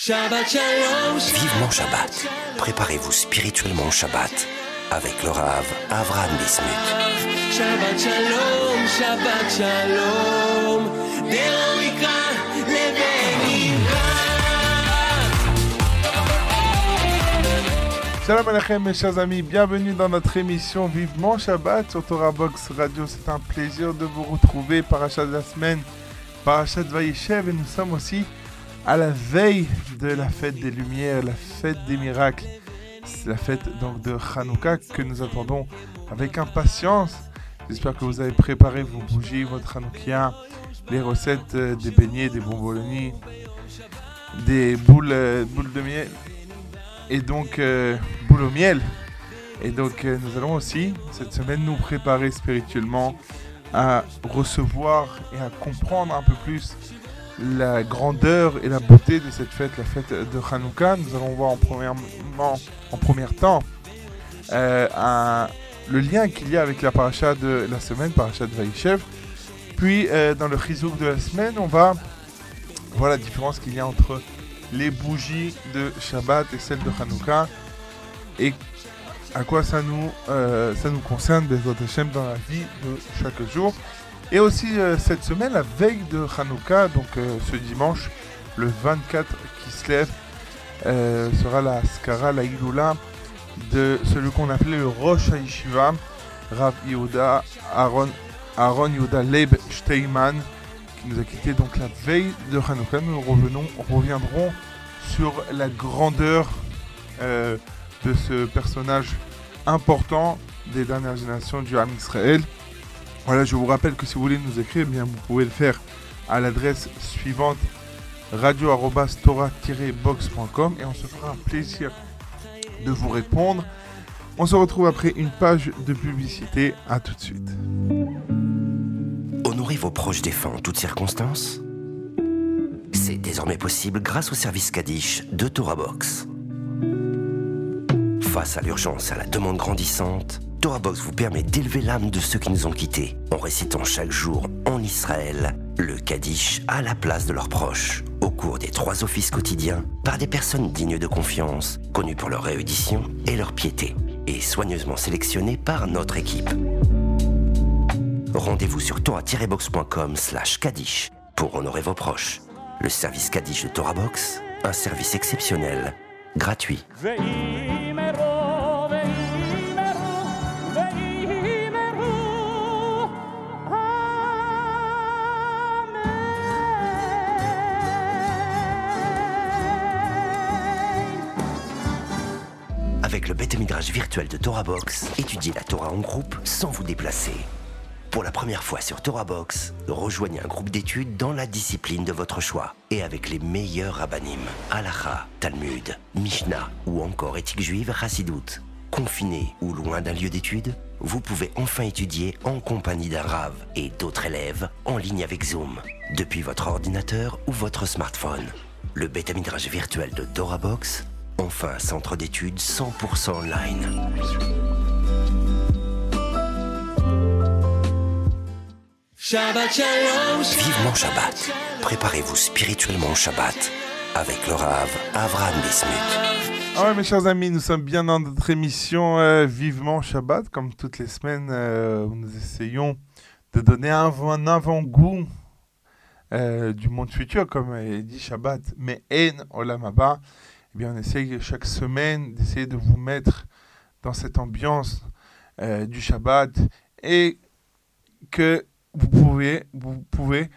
Shabbat Shalom. Vivement Shabbat. Préparez-vous spirituellement au Shabbat avec le Rav Avram Bismuth. Shabbat Shalom, Shabbat Shalom. Salam alaikum mes chers amis, bienvenue dans notre émission Vivement Shabbat sur Torah Box Radio. C'est un plaisir de vous retrouver. Parachat de la semaine, Parachat Vayeshev et nous sommes aussi à la veille de la fête des Lumières, la fête des miracles. C'est la fête donc de Hanouka que nous attendons avec impatience. J'espère que vous avez préparé vos bougies, votre Hanoukia, les recettes euh, des beignets, des bonbonniers, des boules, euh, boules de miel et donc euh, boule au miel. Et donc nous allons aussi cette semaine nous préparer spirituellement à recevoir et à comprendre un peu plus la grandeur et la beauté de cette fête, la fête de Hanouka. Nous allons voir en, en premier temps euh, le lien qu'il y a avec la paracha de la semaine, paracha de Vaïchev. Puis euh, dans le chizouk de la semaine, on va voir la différence qu'il y a entre les bougies de Shabbat et celles de Hanouka et à quoi ça nous, euh, ça nous concerne Hashem dans la vie de chaque jour. Et aussi euh, cette semaine, la veille de Hanouka, donc euh, ce dimanche, le 24 qui se lève, euh, sera la Skara, la Iloula de celui qu'on appelait le Rosh Haïshiva, Rav Yehuda Aaron, Aaron Leib Steinman, qui nous a quitté donc la veille de Hanouka. Nous revenons, reviendrons sur la grandeur de ce personnage important des dernières générations du Ham Israël. Voilà, je vous rappelle que si vous voulez nous écrire, eh vous pouvez le faire à l'adresse suivante radio-tora-box.com et on se fera un plaisir de vous répondre. On se retrouve après une page de publicité. À tout de suite. Honorez vos proches défunts en toutes circonstances? C'est désormais possible grâce au service Kaddish de Torah Box. Face à l'urgence et à la demande grandissante, Torah Box vous permet d'élever l'âme de ceux qui nous ont quittés en récitant chaque jour en Israël le Kaddish à la place de leurs proches au cours des trois offices quotidiens par des personnes dignes de confiance, connues pour leur réédition et leur piété et soigneusement sélectionnées par notre équipe. Rendez-vous sur torah-box.com slash Kaddish pour honorer vos proches. Le service Kaddish de Torah Box, un service exceptionnel, gratuit. Virtuel de Torah Box, étudiez la Torah en groupe sans vous déplacer. Pour la première fois sur Torah Box, rejoignez un groupe d'études dans la discipline de votre choix et avec les meilleurs rabbinim, Halacha, Talmud, Mishnah ou encore éthique juive Hassidout. Confiné ou loin d'un lieu d'études, vous pouvez enfin étudier en compagnie d'un Rav et d'autres élèves en ligne avec Zoom, depuis votre ordinateur ou votre smartphone. Le bêta midrash virtuel de Torah Box, enfin centre d'études 100% online. Shabbat Shalom. Vivement Shabbat. Préparez-vous spirituellement au Shabbat avec le Rav Avraham Bismuth. Ah ouais, mes chers amis, nous sommes bien dans notre émission euh, Vivement Shabbat, comme toutes les semaines euh, où nous essayons de donner un, avant- un avant-goût euh, du monde futur, comme euh, dit Shabbat, mais En Olam Haba. Eh bien, on essaye chaque semaine d'essayer de vous mettre dans cette ambiance euh, du Shabbat et que vous pouvez, vous pouvez,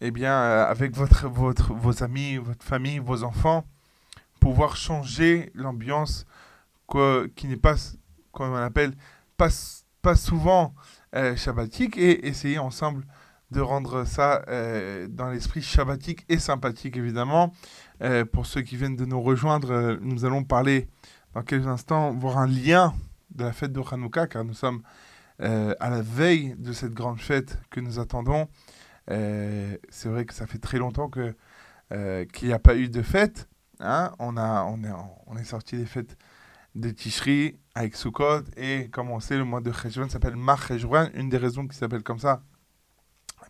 eh bien, euh, avec votre, votre, vos amis, votre famille, vos enfants, pouvoir changer l'ambiance qui n'est pas, comme on appelle, pas, pas souvent euh, shabbatique et essayer ensemble de rendre ça dans l'esprit shabbatique et sympathique évidemment. Euh, pour ceux qui viennent de nous rejoindre, euh, nous allons parler dans quelques instants, voir un lien de la fête de Hanouka car nous sommes euh, à la veille de cette grande fête que nous attendons. C'est vrai que ça fait très longtemps que, qu'il n'y a pas eu de fête. Hein, on, a, on, est, on est sorti des fêtes de Tishri avec Sukkot et comme on sait, le mois de Cheshvan s'appelle Mar Cheshvan. Une des raisons qui s'appelle comme ça,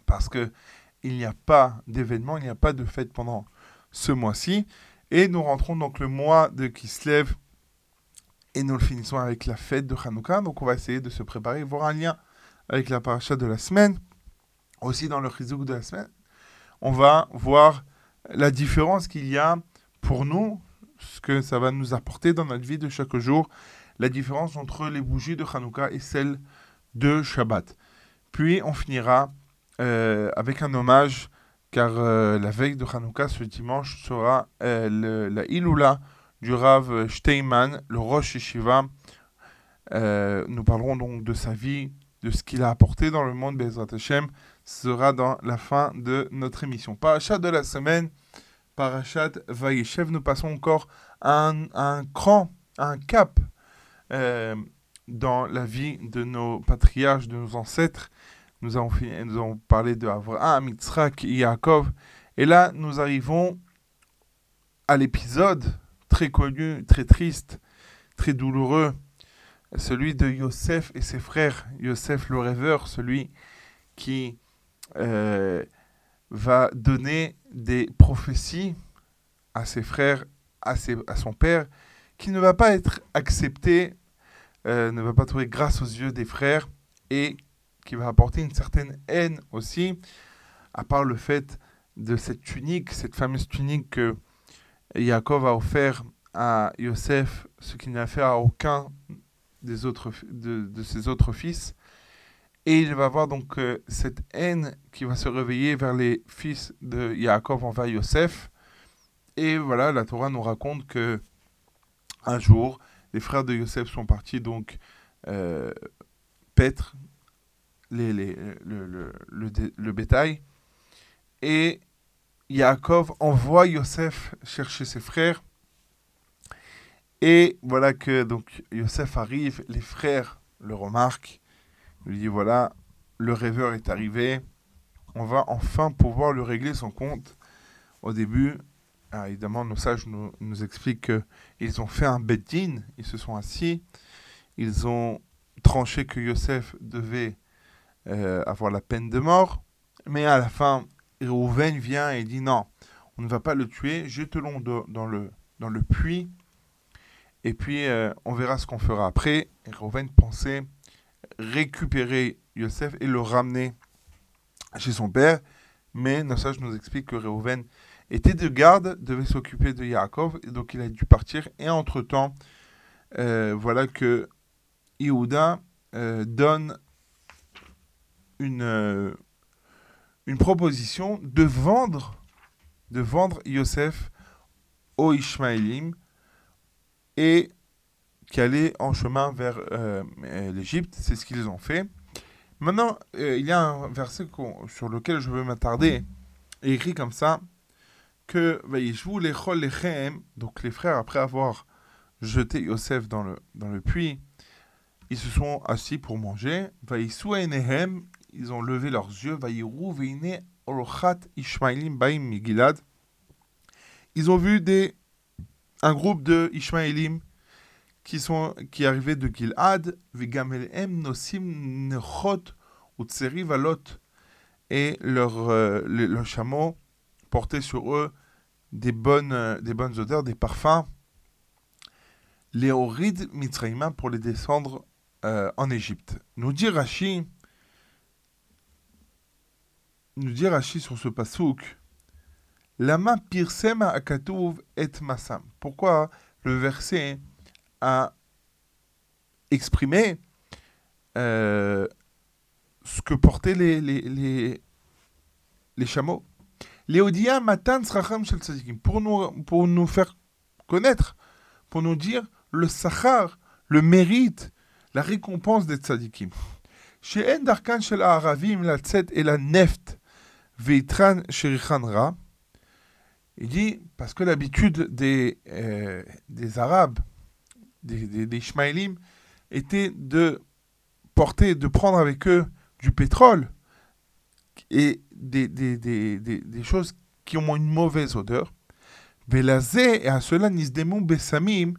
parce que il n'y a pas d'événement, il n'y a pas de fête pendant ce mois-ci. Et nous rentrons donc le mois de Kislev et nous le finissons avec la fête de Hanouka. Donc on va essayer de se préparer, voir un lien avec la paracha de la semaine, aussi dans le chizouk de la semaine. On va voir la différence qu'il y a pour nous, ce que ça va nous apporter dans notre vie de chaque jour, la différence entre les bougies de Hanouka et celles de Shabbat. Puis on finira euh, avec un hommage, car euh, la veille de Hanouka, ce dimanche, sera euh, la Iloula du Rav Steinman, le Rosh Yeshiva. Euh, nous parlerons donc de sa vie, de ce qu'il a apporté dans le monde Bezrat Hashem. Sera dans la fin de notre émission. Parachat de la semaine, Parachat Vayeshev. Nous passons encore un, cran, un cap dans la vie de nos patriarches, de nos ancêtres. Nous avons, parlé de Abraham, Yitzhak Yaakov. Et là, nous arrivons à l'épisode très connu, très triste, très douloureux, celui de Yosef et ses frères. Yosef le rêveur, celui qui euh, va donner des prophéties à ses frères, à son père, qui ne va pas être accepté, euh, ne va pas trouver grâce aux yeux des frères, et qui va apporter une certaine haine aussi, à part le fait de cette tunique, cette fameuse tunique que Yaakov a offert à Yosef, ce qu'il n'a fait à aucun des autres, de ses autres fils. Et il va avoir donc euh, cette haine qui va se réveiller vers les fils de Yaakov envers Yosef. Et voilà, la Torah nous raconte que un jour, les frères de Yosef sont partis donc euh, paître les, les- le, le- le dé- le bétail. Et Yaakov envoie Yosef chercher ses frères. Et voilà que donc Yosef arrive, les frères le remarquent, lui dit voilà, le rêveur est arrivé, on va enfin pouvoir lui régler son compte. Au début, ah, évidemment, nos sages nous, nous expliquent qu'ils ont fait un beddin, ils se sont assis, ils ont tranché que Yosef devait euh, avoir la peine de mort, mais à la fin, Reuven vient et dit non, on ne va pas le tuer, jetons-le dans- le, dans le puits, et puis euh, on verra ce qu'on fera après. Et pensait récupérer Yosef et le ramener chez son père, mais nos sages nous expliquent que Reuven était de garde, devait s'occuper de Yaakov, et donc il a dû partir, et entre-temps, euh, voilà que Yehuda donne une, euh, une proposition de vendre, de vendre Yosef aux Ishmaélim et qui allait en chemin vers euh, l'Égypte. C'est ce qu'ils ont fait. Maintenant, euh, il y a un verset sur lequel je veux m'attarder, écrit comme ça que donc les frères, après avoir jeté Yosef dans le, dans le puits, ils se sont assis pour manger. Enehem, ils ont levé leurs yeux. Ils ont vu des, un groupe de Ishmaelim qui sont qui arrivaient de Gilad. Nosim valot. Et leur, euh, le- leurs portaient sur eux des bonnes, euh, des bonnes odeurs, des parfums. Les Horides Mitzraïma pour les descendre euh, en Égypte. Nous dit Rashi, nous dit Rashi sur ce pasouk, Lama pirsem akatuv et masam. Pourquoi le verset a exprimé euh, ce que portaient les, les, les, chameaux? Léodia matan sracham shel. Pour nous, pour nous faire connaître, pour nous dire le sachar, le mérite, la récompense des tzadikim. She'en darkan shel ha'aravim latzet et la neft veitran sherichan ra. Il dit, parce que l'habitude des, euh, des Arabes, des, des, était de porter, de prendre avec eux du pétrole et des, des, des, des, choses qui ont une mauvaise odeur. Velazé, et à cela, Nisdemou Bessamim,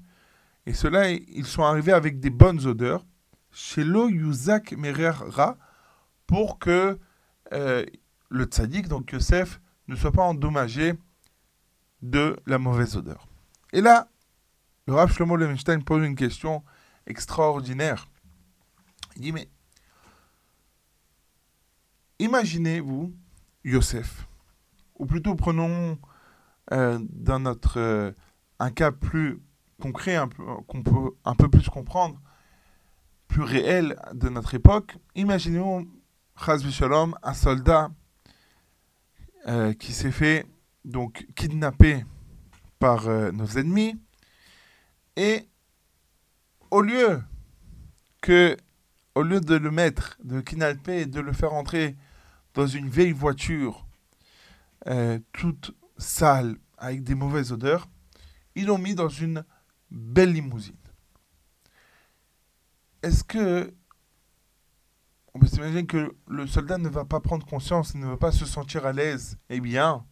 et cela, ils sont arrivés avec des bonnes odeurs, chez Yuzak Merera, pour que euh, le tzaddik, donc Yosef, ne soit pas endommagé de la mauvaise odeur. Et là, le Rav Shlomo Levenstein pose une question extraordinaire. Il dit, mais imaginez-vous Yosef, ou plutôt prenons euh, dans notre, euh, un cas plus concret, un peu, qu'on peut un peu plus comprendre, plus réel de notre époque, imaginons, Chaz Shalom, un soldat euh, qui s'est fait donc kidnapper par euh, nos ennemis et au lieu que au lieu de le mettre, de le kidnapper et de le faire entrer dans une vieille voiture euh, toute sale avec des mauvaises odeurs, ils l'ont mis dans une belle limousine. Est-ce que on peut s'imaginer que le soldat ne va pas prendre conscience, ne va pas se sentir à l'aise Eh bien,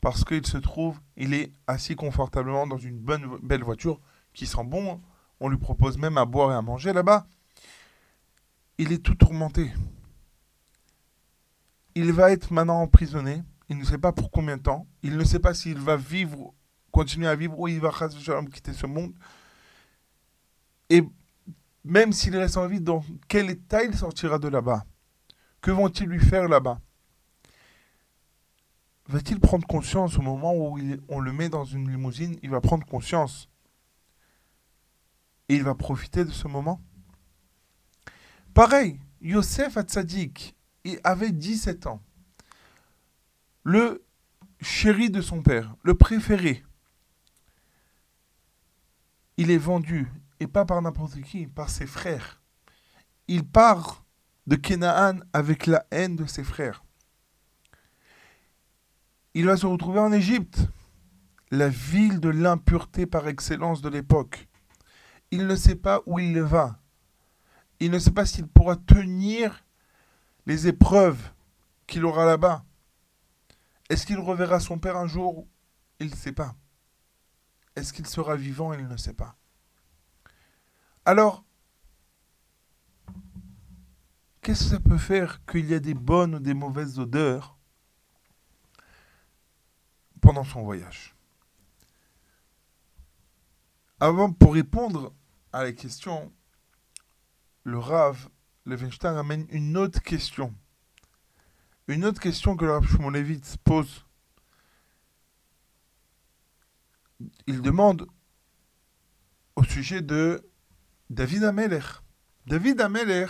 parce qu'il se trouve, il est assis confortablement dans une bonne, belle voiture qui sent bon. On lui propose même à boire et à manger là-bas. Il est tout tourmenté. Il va être maintenant emprisonné. Il ne sait pas pour combien de temps. Il ne sait pas s'il va vivre, continuer à vivre ou il va quitter ce monde. Et même s'il reste en vie, dans quel état il sortira de là-bas? Que vont-ils lui faire là-bas? Va-t-il prendre conscience au moment où on le met dans une limousine Il va prendre conscience? Et il va profiter de ce moment? Pareil, Yosef Hatzadik, il avait 17 ans. Le chéri de son père, le préféré. Il est vendu, et pas par n'importe qui, par ses frères. Il part de Canaan avec la haine de ses frères. Il va se retrouver en Égypte, la ville de l'impureté par excellence de l'époque. Il ne sait pas où il va. Il ne sait pas s'il pourra tenir les épreuves qu'il aura là-bas. Est-ce qu'il reverra son père un jour? Il ne sait pas. Est-ce qu'il sera vivant? Il ne sait pas. Alors, qu'est-ce que ça peut faire qu'il y a des bonnes ou des mauvaises odeurs pendant son voyage? Avant, pour répondre à la question, le Rav Levenstein amène une autre question. Une autre question que le Rav Shimon Levitz pose. Il demande au sujet de David Ameler. David Ameler,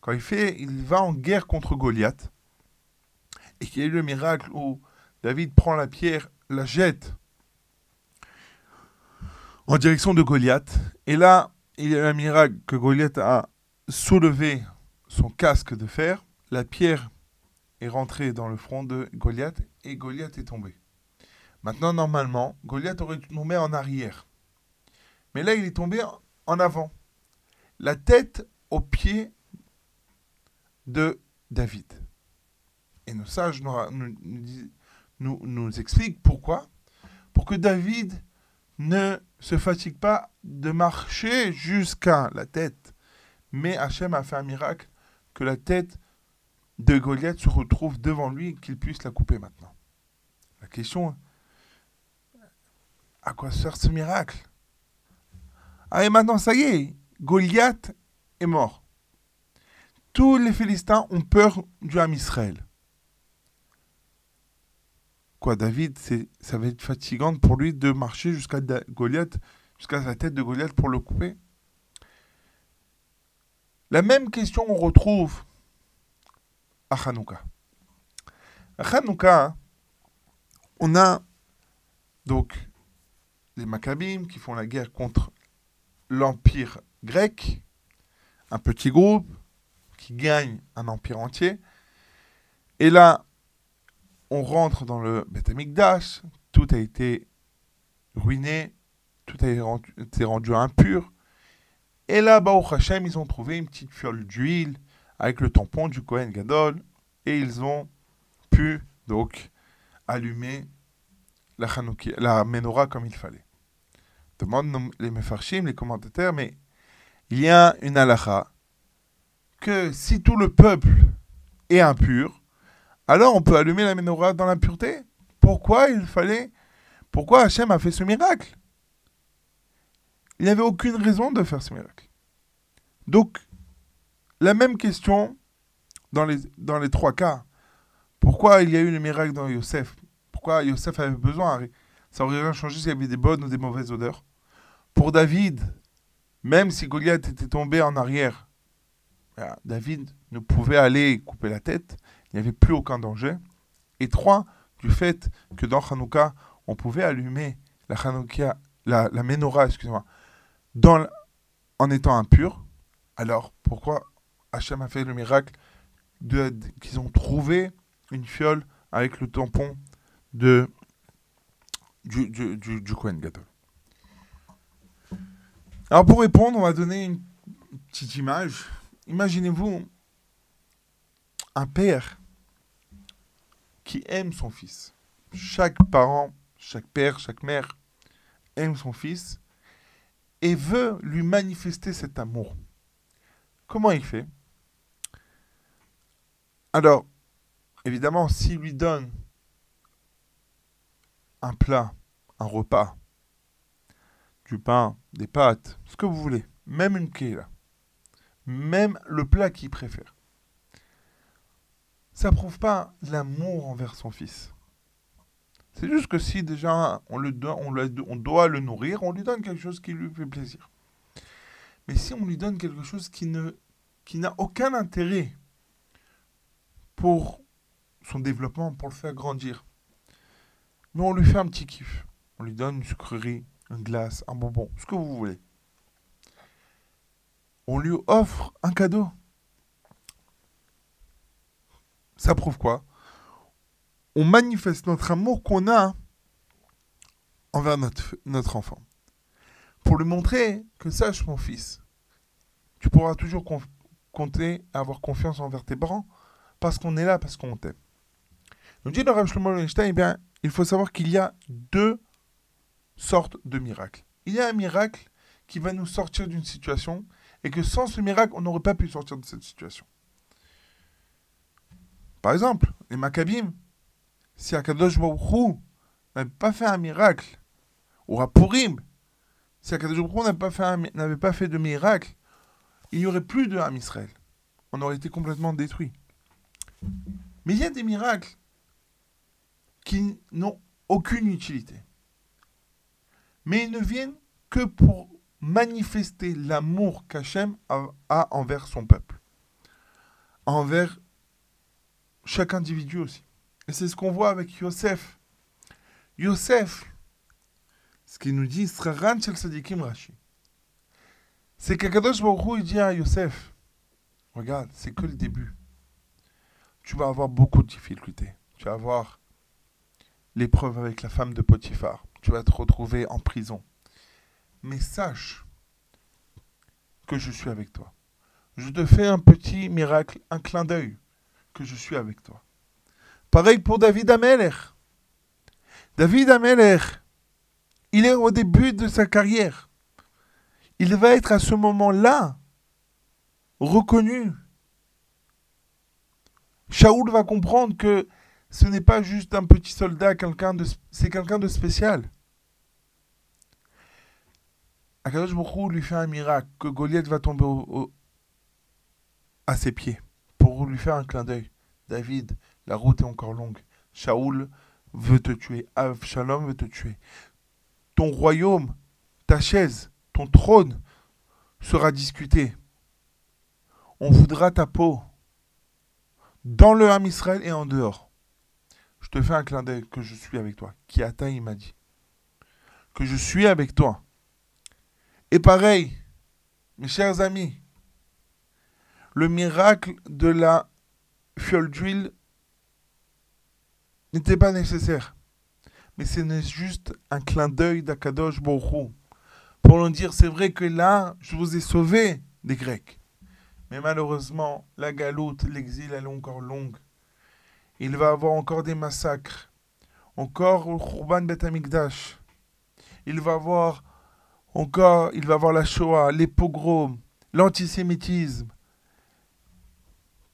quand il fait, il va en guerre contre Goliath, et qu'il y a eu le miracle où David prend la pierre, la jette en direction de Goliath, et là, il y a eu un miracle que Goliath a soulevé son casque de fer, la pierre est rentrée dans le front de Goliath, et Goliath est tombé. Maintenant, normalement, Goliath aurait dû tomber en arrière. Mais là, il est tombé en avant la tête aux pieds de David. Et nos sages nous, nous, nous, expliquent pourquoi. Pour que David ne se fatigue pas de marcher jusqu'à la tête. Mais Hachem a fait un miracle que la tête de Goliath se retrouve devant lui et qu'il puisse la couper maintenant. La question, à quoi sert ce miracle? Ah et maintenant, ça y est, Goliath est mort. Tous les Philistins ont peur du Ham Israël. Quoi, David, ça va être fatigant pour lui de marcher jusqu'à Goliath, jusqu'à la tête de Goliath pour le couper? La même question on retrouve à Hanouka. À Hanouka, on a donc les Maccabim qui font la guerre contre l'empire grec, un petit groupe qui gagne un empire entier. Et là, on rentre dans le Beth Amikdash, tout a été ruiné, tout a été rendu, impur. Et là-bas, au Hachem, ils ont trouvé une petite fiole d'huile avec le tampon du Kohen Gadol et ils ont pu donc allumer la, la menorah comme il fallait. Demandent les Mefarshim, les commentateurs, mais il y a une halakha que si tout le peuple est impur, alors on peut allumer la menorah dans l'impureté? Pourquoi il fallait Pourquoi Hachem a fait ce miracle? Il n'avait aucune raison de faire ce miracle. Donc, la même question dans les, dans les trois cas. Pourquoi il y a eu le miracle dans Yosef? Pourquoi Yosef avait besoin? Ça aurait rien changé s'il y avait des bonnes ou des mauvaises odeurs. Pour David, même si Goliath était tombé en arrière, David ne pouvait aller couper la tête, il n'y avait plus aucun danger. Et trois, du fait que dans Hanouka, on pouvait allumer la Hanouka, la, menorah, excusez-moi, en étant impur. Alors pourquoi Hachem a fait le miracle qu'ils ont trouvé une fiole avec le tampon de, du, du Kohen Gadol? Alors pour répondre, on va donner une petite image. Imaginez-vous un père qui aime son fils. Chaque parent, chaque père, chaque mère aime son fils et veut lui manifester cet amour. Comment il fait? Alors, évidemment, s'il lui donne un plat, un repas, du pain, des pâtes, ce que vous voulez, même une là, même le plat qu'il préfère, ça prouve pas l'amour envers son fils. C'est juste que si déjà on, le on, on doit le nourrir, on lui donne quelque chose qui lui fait plaisir. Mais si on lui donne quelque chose qui ne qui n'a aucun intérêt pour son développement, pour le faire grandir, mais on lui fait un petit kiff, on lui donne une sucrerie, une glace, un bonbon, ce que vous voulez. On lui offre un cadeau. Ça prouve quoi? On manifeste notre amour qu'on a envers notre, enfant. Pour lui montrer que sache mon fils, tu pourras toujours compter, avoir confiance envers tes parents, parce qu'on est là, parce qu'on t'aime. Donc dit le Rav Shlomo eh bien, il faut savoir qu'il y a deux sortes de miracles. Il y a un miracle qui va nous sortir d'une situation, et que sans ce miracle, on n'aurait pas pu sortir de cette situation. Par exemple, les Maccabim, si Akadosh Baruch n'avait pas fait un miracle, ou Rapurim, si Akadosh n'avait pas, fait pas fait de miracle, il n'y aurait plus de Ham Israël. On aurait été complètement détruit. Mais il y a des miracles qui n'ont aucune utilité. Mais ils ne viennent que pour manifester l'amour qu'Hachem a envers son peuple. Envers chaque individu aussi. Et c'est ce qu'on voit avec Yosef. Yosef, ce qu'il nous dit. C'est qu'Akadosh Baruch il dit à Yosef, regarde, c'est que le début. Tu vas avoir beaucoup de difficultés. Tu vas avoir l'épreuve avec la femme de Potiphar. Tu vas te retrouver en prison. Mais sache que je suis avec toi. Je te fais un petit miracle, un clin d'œil que je suis avec toi. Pareil pour David Ameler. David Ameler, il est au début de sa carrière. Il va être à ce moment-là reconnu. Shaoul va comprendre que ce n'est pas juste un petit soldat, quelqu'un de, c'est quelqu'un de spécial. Akadosh Baruch lui fait un miracle, que Goliath va tomber à ses pieds pour lui faire un clin d'œil. David, la route est encore longue. Shaoul veut te tuer. Shalom veut te tuer. Ton royaume, ta chaise, ton trône sera discuté. On voudra ta peau dans le Ham Israël et en dehors. Je te fais un clin d'œil que je suis avec toi. Qui atteint, il m'a dit. Que je suis avec toi. Et pareil, mes chers amis, le miracle de la fiole d'huile n'était pas nécessaire. Mais c'est juste un clin d'œil d'Akadosh Borou. Pour nous dire, c'est vrai que là, je vous ai sauvé des Grecs. Mais malheureusement, la galoute, l'exil, elle est encore longue. Il va y avoir encore des massacres. Encore le Khurban Bet Amikdash. Il va avoir encore, il va avoir la Shoah, les pogroms, l'antisémitisme,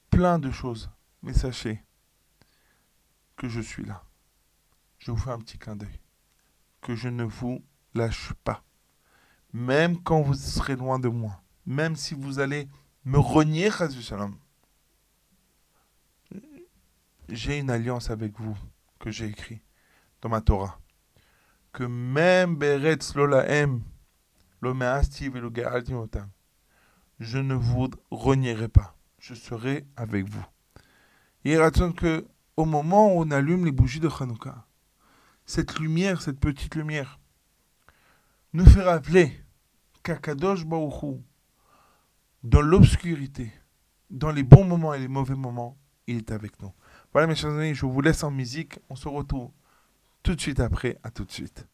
plein de choses. Mais sachez que je suis là. Je vous fais un petit clin d'œil. que je ne vous lâche pas. Même quand vous serez loin de moi. Même si vous allez me renier. J'ai une alliance avec vous que j'ai écrit dans ma Torah. Que même Beretz Lolaem, Otam, je ne vous renierai pas. Je serai avec vous. Et raconte que au moment où on allume les bougies de Hanouka, cette lumière, cette petite lumière, nous fait rappeler qu'Akadosh Baruchou, dans l'obscurité, dans les bons moments et les mauvais moments, il est avec nous. Voilà mes chers amis, je vous laisse en musique. On se retrouve tout de suite après. À tout de suite.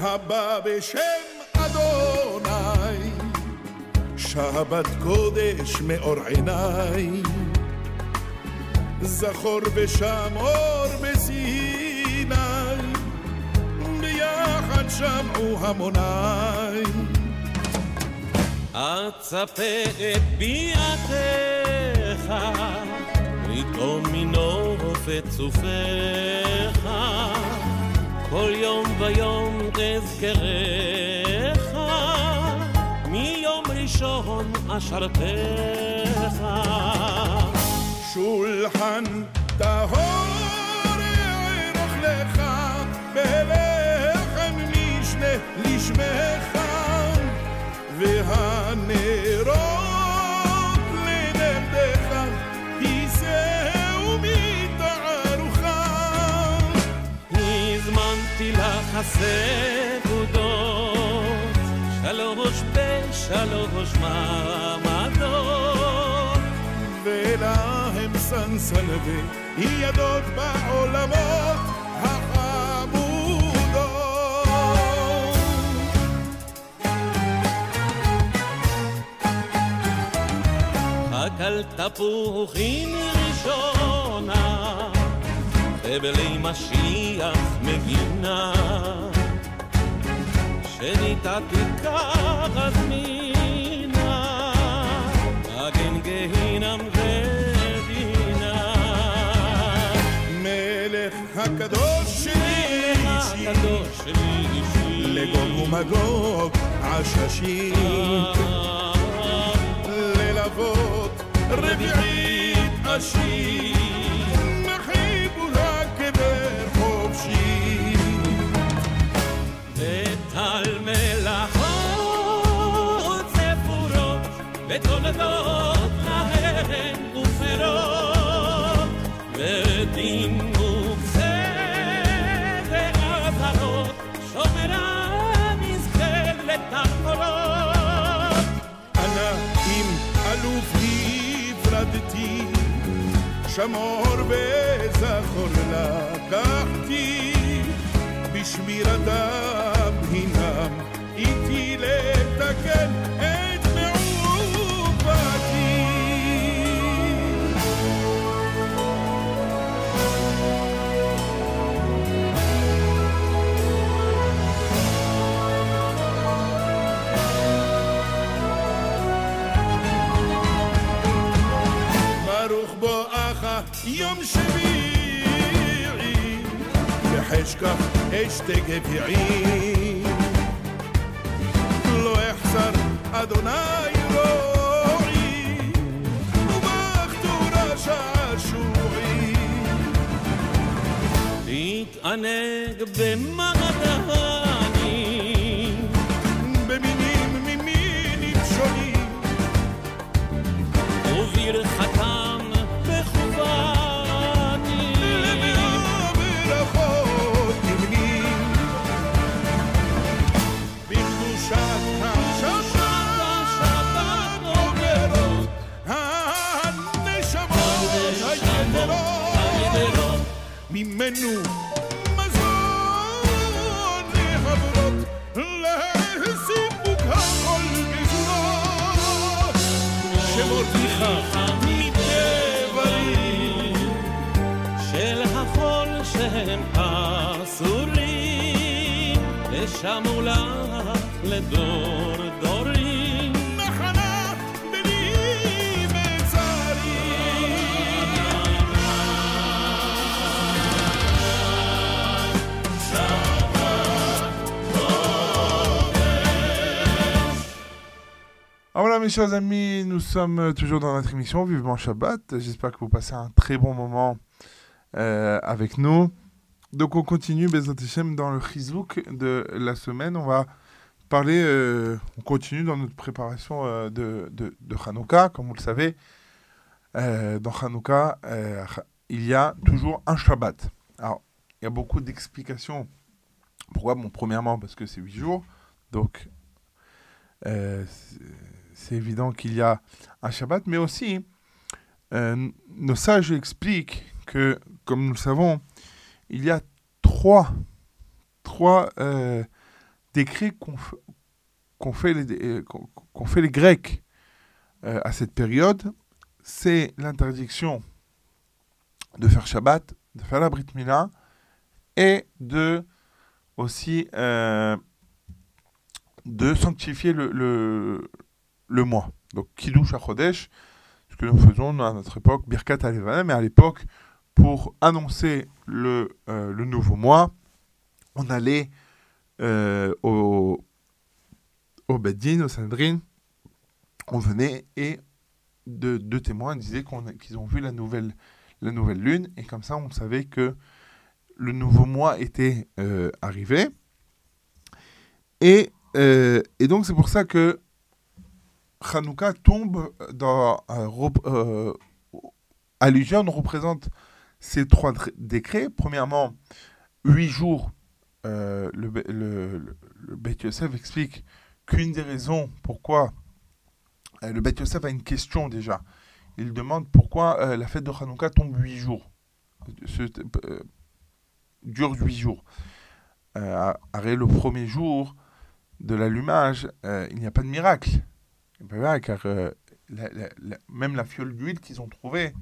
הבא בשם אדוני, שבת קודש מאור עיניי, זכור ושמור בסיני, ביחד שמעו המוני. אצפה את ביעתך, פתאום מנוף את צופיך, כל יום ויום אזכרך, מיום ראשון אשרתך. שולחן טהור יערוך לך, בלחם משנה לשמך, והנרות הסעודות, שלוש בשלוש מעמדות. ולהם סנסנבי, ידות בעולמות החמודות. אכל תפוחים ראשונה, חבלי משיח מגינה. שניתה תיקח אז מינה. הגן גהינם ודינה מלך הקדוש שלי אישי לגוג ומגוג עששית אה, אה, אה. ללוות רביעית עשית. מדבר חופשי. וטל מלאכות ספורות ותולדות להן ופרות ודין שמור וזכור לקחתי, בשמירתם הנם איתי לתקן את מעובתי. ברוך בואך יום שביעי, איך אשכח אשתגב יעיל. לא אחסר אדוני רועי, ובכתור השעשועים. להתענג במה ממנו מזון לחברות לסיפוק הכל גזולות שמורתיחה מדברים של החול שהם אסורים ושמו לך לדור. Ah voilà mes chers amis, nous sommes toujours dans notre émission Vivement Shabbat. J'espère que vous passez un très bon moment euh, avec nous. Donc on continue Bezat Hashem dans le Chizouk de la semaine. On va parler, euh, on continue dans notre préparation euh, de, de, Hanouka. Comme vous le savez, dans Hanouka, il y a toujours un Shabbat. Alors, il y a beaucoup d'explications. Pourquoi? Bon, premièrement, parce que c'est huit jours. Donc, c'est- évident qu'il y a un Shabbat, mais aussi, euh, nos sages expliquent que, comme nous le savons, il y a trois, trois euh, décrets qu'ont fait, les, euh, fait les Grecs à cette période. C'est l'interdiction de faire Shabbat, de faire la Brit Mila, et de aussi de sanctifier le, le, le mois. Donc, Kiddush HaChodesh, ce que nous faisons à notre époque, Birkat Alevana, mais à l'époque, pour annoncer le, euh, le nouveau mois, on allait euh, au, au Beddin, au Sanhedrin, on venait et deux, témoins disaient qu'ils ont vu la nouvelle, la nouvelle lune, et comme ça, on savait que le nouveau mois était euh, arrivé. Et, et donc, c'est pour ça que Hanouka tombe dans un rep- euh, allusion, on représente ces trois décrets. Premièrement, huit jours, euh, le, le, Yosef explique qu'une des raisons pourquoi euh, le Beth Yosef a une question déjà. Il demande pourquoi euh, la fête de Hanouka tombe huit jours. Euh, dure huit jours. Euh, arrêt le premier jour de l'allumage, euh, il n'y a pas de miracle. Il miracle, car euh, même la fiole d'huile qu'ils ont trouvée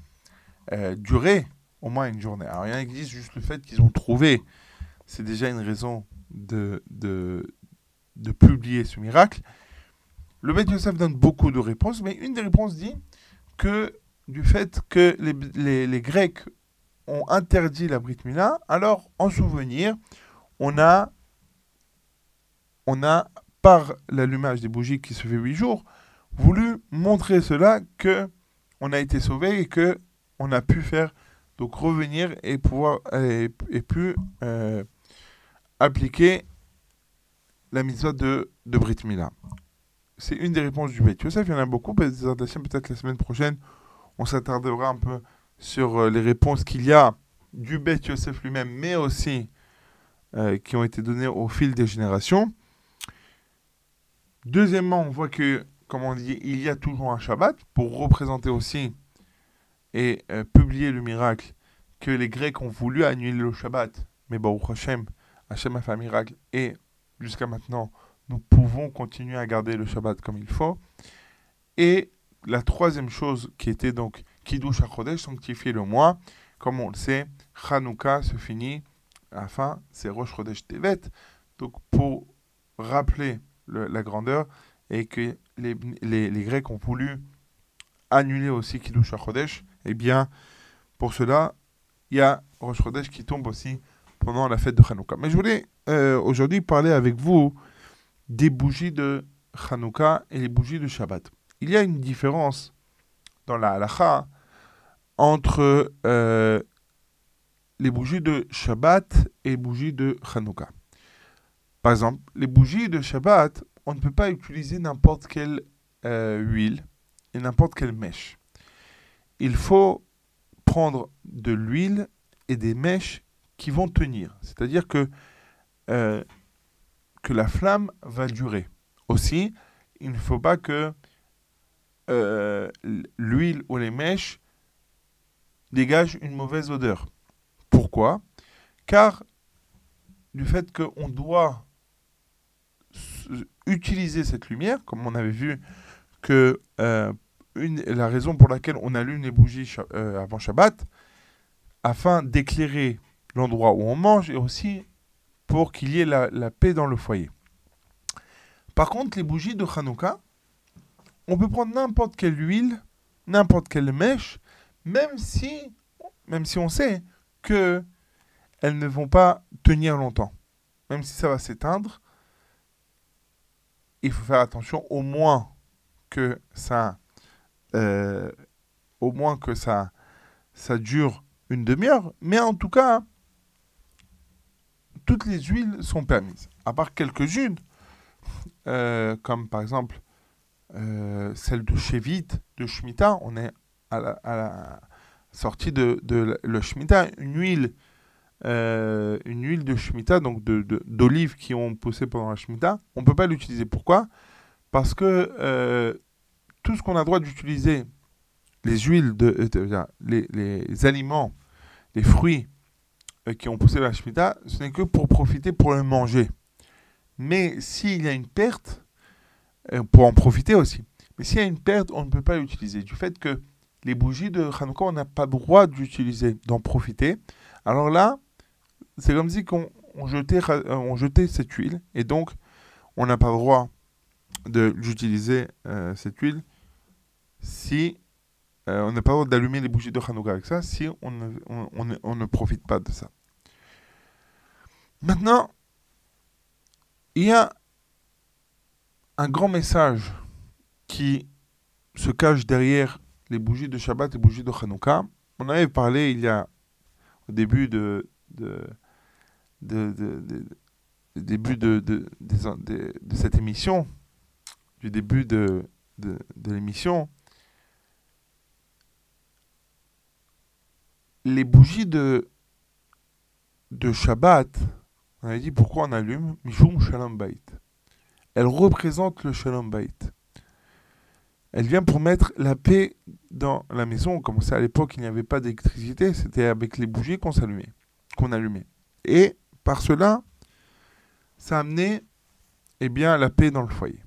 euh, durait au moins une journée. Alors, rien n'existe, juste le fait qu'ils ont trouvé, c'est déjà une raison de, de, de publier ce miracle. Le Beth Yosef donne beaucoup de réponses, mais une des réponses dit que du fait que les, les- les Grecs ont interdit la Brit Mila, alors en souvenir, on a, on a par l'allumage des bougies qui se fait huit jours, voulu montrer cela que on a été sauvé et que on a pu faire donc revenir et pouvoir et, et pu euh, appliquer la mitzvah de, de Brit Mila. C'est une des réponses du Beth Yosef. Il y en a beaucoup. Peut-être la semaine prochaine, on s'attardera un peu sur euh, les réponses qu'il y a du Beth Yosef lui-même, mais aussi euh, qui ont été données au fil des générations. Deuxièmement, on voit que, comme on dit, il y a toujours un Shabbat pour représenter aussi et euh, publier le miracle que les Grecs ont voulu annuler le Shabbat. Mais Baruch Hashem, Hashem a fait un miracle et jusqu'à maintenant, nous pouvons continuer à garder le Shabbat comme il faut. Et la troisième chose qui était donc Kiddush HaChodesh, sanctifier le mois, comme on le sait, Hanouka se finit à la fin, c'est Rosh Tevet. Donc pour rappeler le- la grandeur et que les, les, les Grecs ont voulu annuler aussi Kiddush HaChodesh, eh bien pour cela, il y a Rosh qui tombe aussi pendant la fête de Hanouka. Mais je voulais euh, aujourd'hui parler avec vous des bougies de Hanouka et les bougies de Shabbat. Il y a une différence dans la halakha entre euh, les bougies de Shabbat et les bougies de Hanouka. Par exemple, les bougies de Shabbat, on ne peut pas utiliser n'importe quelle euh, huile et n'importe quelle mèche. Il faut prendre de l'huile et des mèches qui vont tenir. C'est-à-dire que, euh, la flamme va durer. Aussi, il ne faut pas que euh, l'huile ou les mèches dégagent une mauvaise odeur. Pourquoi? Car du fait qu'on doit utiliser cette lumière, comme on avait vu que euh, la raison pour laquelle on allume les bougies euh, avant Shabbat, afin d'éclairer l'endroit où on mange et aussi pour qu'il y ait la, la paix dans le foyer. Par contre, les bougies de Hanouka, on peut prendre n'importe quelle huile, n'importe quelle mèche, même si, même si on sait que elles ne vont pas tenir longtemps. Même si ça va s'éteindre, il faut faire attention au moins que ça, euh, au moins que ça, dure une demi-heure. Mais en tout cas, toutes les huiles sont permises, à part quelques-unes, euh, comme par exemple euh, celle de Chevit, de Shemitah. On est à la, sortie de, de le Shemitah, une huile, euh, une huile de Shemitah, donc d'olives qui ont poussé pendant la Shemitah. On ne peut pas l'utiliser. Pourquoi? Parce que euh, tout ce qu'on a droit d'utiliser, les huiles, de, euh, les, les aliments, les fruits qui ont poussé la Shemitah, ce n'est que pour profiter, pour le manger. Mais s'il y a une perte, pour en profiter aussi. Mais s'il y a une perte, on ne peut pas l'utiliser. Du fait que les bougies de Hanouka, on n'a pas droit d'utiliser, d'en profiter. Alors là, c'est comme si on jetait, euh, on cette huile et donc on n'a pas le droit d'utiliser euh, cette huile si euh, on n'a pas le droit d'allumer les bougies de Hanouka avec ça si on ne, profite pas de ça. Maintenant, il y a un grand message qui se cache derrière les bougies de Shabbat et les bougies de Hanouka. On avait parlé il y a au début de, au début de, de, cette émission, du début de l'émission, les bougies de, de Shabbat, on avait dit pourquoi on allume Mishum Shalom Bait. Elle représente le Shalom Bait. Elle vient pour mettre la paix dans la maison. Comme ça, à l'époque, il n'y avait pas d'électricité. C'était avec les bougies qu'on s'allumait, qu'on allumait. Et par cela, ça amenait eh bien, la paix dans le foyer.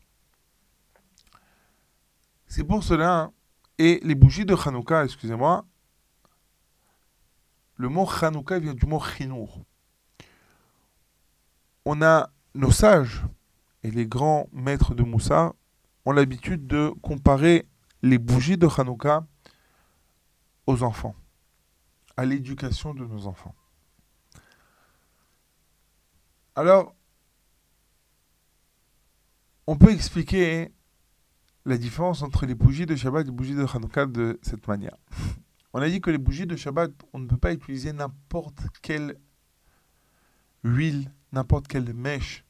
C'est pour cela, et les bougies de Hanouka, excusez-moi, le mot Hanouka vient du mot Chinour. On a nos sages et les grands maîtres de Moussa ont l'habitude de comparer les bougies de Hanouka aux enfants, à l'éducation de nos enfants. Alors, on peut expliquer la différence entre les bougies de Shabbat et les bougies de Hanouka de cette manière. On a dit que les bougies de Shabbat, on ne peut pas utiliser n'importe quelle huile, n'importe quelle mèche.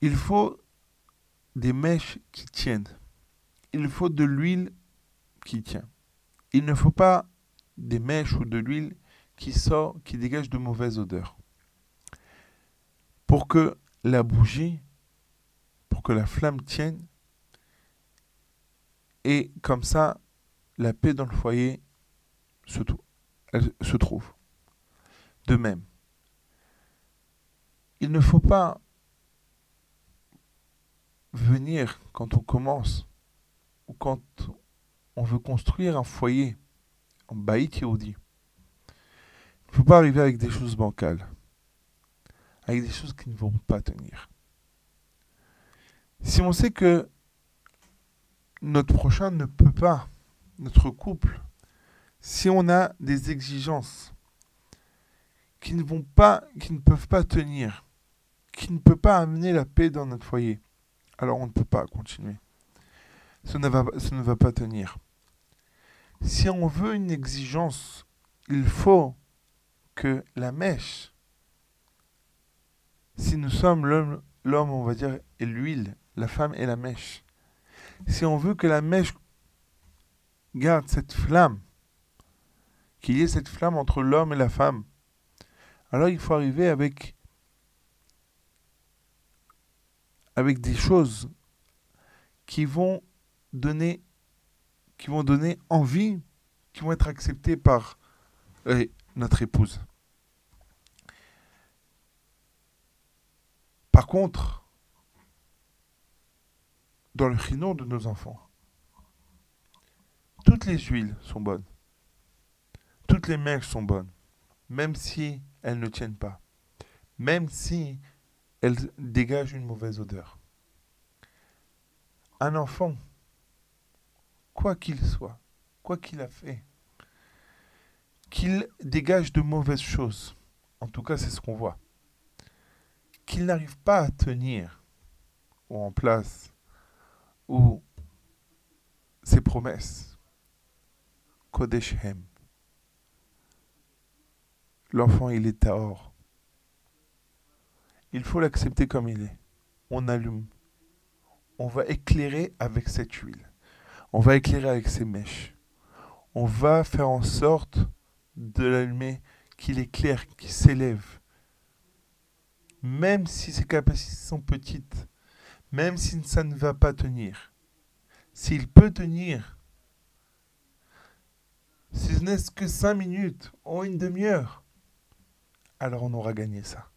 Il faut des mèches qui tiennent. Il faut de l'huile qui tient. Il ne faut pas des mèches ou de l'huile qui sort, qui dégage de mauvaises odeurs. Pour que la bougie, pour que la flamme tienne, et comme ça, la paix dans le foyer se, trouve. De même, il ne faut pas venir quand on commence ou quand on veut construire un foyer en baït Yehudi. Il ne faut pas arriver avec des choses bancales, avec des choses qui ne vont pas tenir. Si on sait que notre prochain ne peut pas, notre couple, si on a des exigences qui ne vont pas, qui ne peuvent pas tenir, qui ne peut pas amener la paix dans notre foyer, alors on ne peut pas continuer. Ça ne va, ça ne va pas tenir. Si on veut une exigence, il faut la mèche, si nous sommes l'homme, l'homme, on va dire, et l'huile, la femme et la mèche, si on veut que la mèche garde cette flamme, qu'il y ait cette flamme entre l'homme et la femme, alors il faut arriver avec avec des choses qui vont donner qui vont donner envie, qui vont être acceptées par euh, notre épouse. Par contre, dans le chino de nos enfants, toutes les huiles sont bonnes. Toutes les mèches sont bonnes, même si elles ne tiennent pas, même si elles dégagent une mauvaise odeur. Un enfant, quoi qu'il soit, quoi qu'il a fait, qu'il dégage de mauvaises choses, en tout cas c'est ce qu'on voit, qu'il n'arrive pas à tenir ou en place ou ses promesses. Kodesh Hem. L'enfant, il est or. Il faut l'accepter comme il est. On allume. On va éclairer avec cette huile. On va éclairer avec ces mèches. On va faire en sorte de l'allumer, qu'il éclaire, qu'il s'élève. Même si ses capacités sont petites, même si ça ne va pas tenir. S'il peut tenir, si ce n'est que cinq minutes ou une demi-heure, alors on aura gagné ça.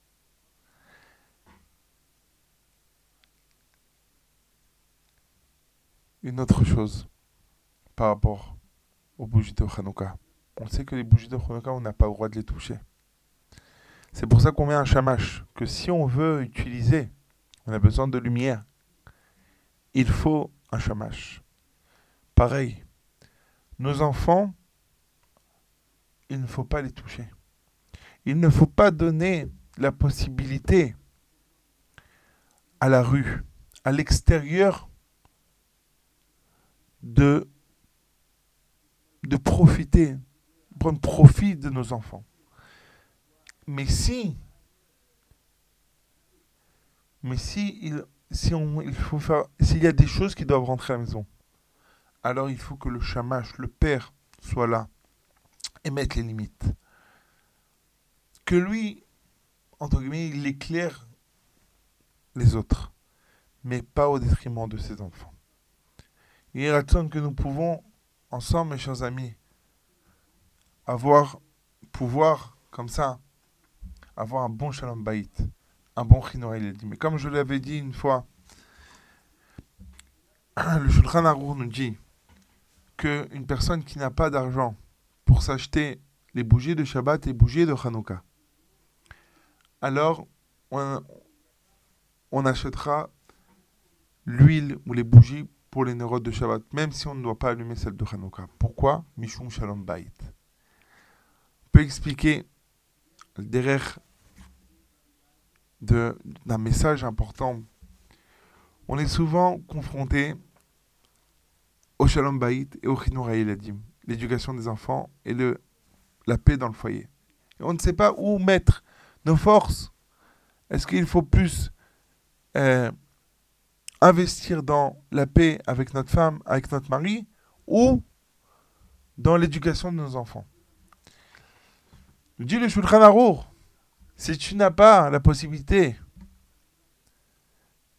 Une autre chose par rapport aux bougies de Hanouka. On sait que les bougies de Hanouka, on n'a pas le droit de les toucher. C'est pour ça qu'on met un chamash, que si on veut utiliser, on a besoin de lumière, il faut un chamash. Pareil, nos enfants, il ne faut pas les toucher. Il ne faut pas donner la possibilité à la rue, à l'extérieur, de, de profiter, prendre profit de nos enfants. Mais si, mais si il, si on, il faut faire, s'il y a des choses qui doivent rentrer à la maison, alors il faut que le chamash, le père, soit là et mette les limites. Que lui, entre guillemets, il éclaire les autres, mais pas au détriment de ses enfants. Il est que nous pouvons, ensemble, mes chers amis, avoir, pouvoir, comme ça, avoir un bon shalom bait, un bon chinois, dit. Mais comme je l'avais dit une fois, le Shulchan Arour nous dit qu'une personne qui n'a pas d'argent pour s'acheter les bougies de Shabbat et les bougies de Hanouka, alors on, achètera l'huile ou les bougies pour les neurones de Shabbat, même si on ne doit pas allumer celle de Hanouka. Pourquoi? Mishum Shalom Bait. On peut expliquer derrière d'un message important. On est souvent confronté au Shalom Bait et au Chinour Eladim, l'éducation des enfants et la paix dans le foyer. On ne sait pas où mettre nos forces. Est-ce qu'il faut plus euh, investir dans la paix avec notre femme, avec notre mari, ou dans l'éducation de nos enfants? Dit le Shulchan Arour, si tu n'as pas la possibilité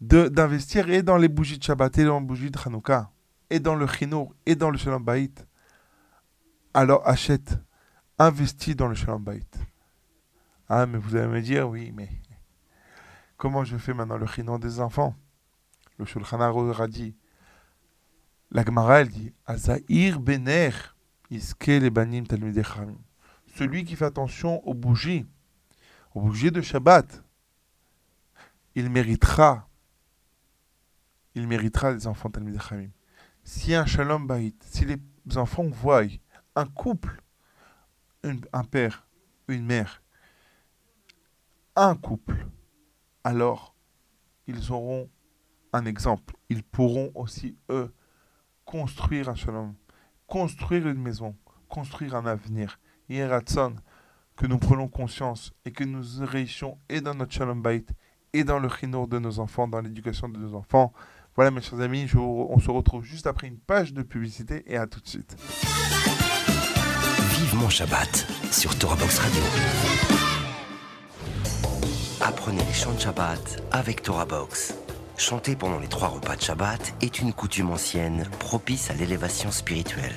d'investir et dans les bougies de Shabbat et dans les bougies de Hanouka, et dans le Chinour et dans le Shalom Bait, alors achète, investis dans le Shalom Bait. Ah, mais vous allez me dire, oui, mais comment je fais maintenant le Chinour des enfants? Le Shulchan Aruch a dit, la Gemara, elle dit, Azaïr Bener, Iske le Banim Celui qui fait attention aux bougies, aux bougies de Shabbat, il méritera, il méritera les enfants Chamim si un shalom bait, si les enfants voient un couple, un père, une mère, un couple, alors ils auront un exemple. Ils pourront aussi, eux, construire un shalom, construire une maison, construire un avenir. Yeratson, que nous prenons conscience et que nous réussissions et dans notre shalom bait et dans le chinour de nos enfants, dans l'éducation de nos enfants. Voilà mes chers amis, on se retrouve juste après une page de publicité et à tout de suite. Vive mon Shabbat sur Torah Box Radio. Apprenez les chants de Shabbat avec Torah Box. Chanter pendant les trois repas de Shabbat est une coutume ancienne propice à l'élévation spirituelle.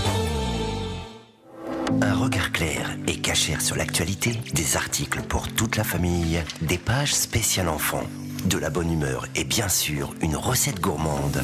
Un regard clair et cachère sur l'actualité, des articles pour toute la famille, des pages spéciales enfants, de la bonne humeur et bien sûr une recette gourmande.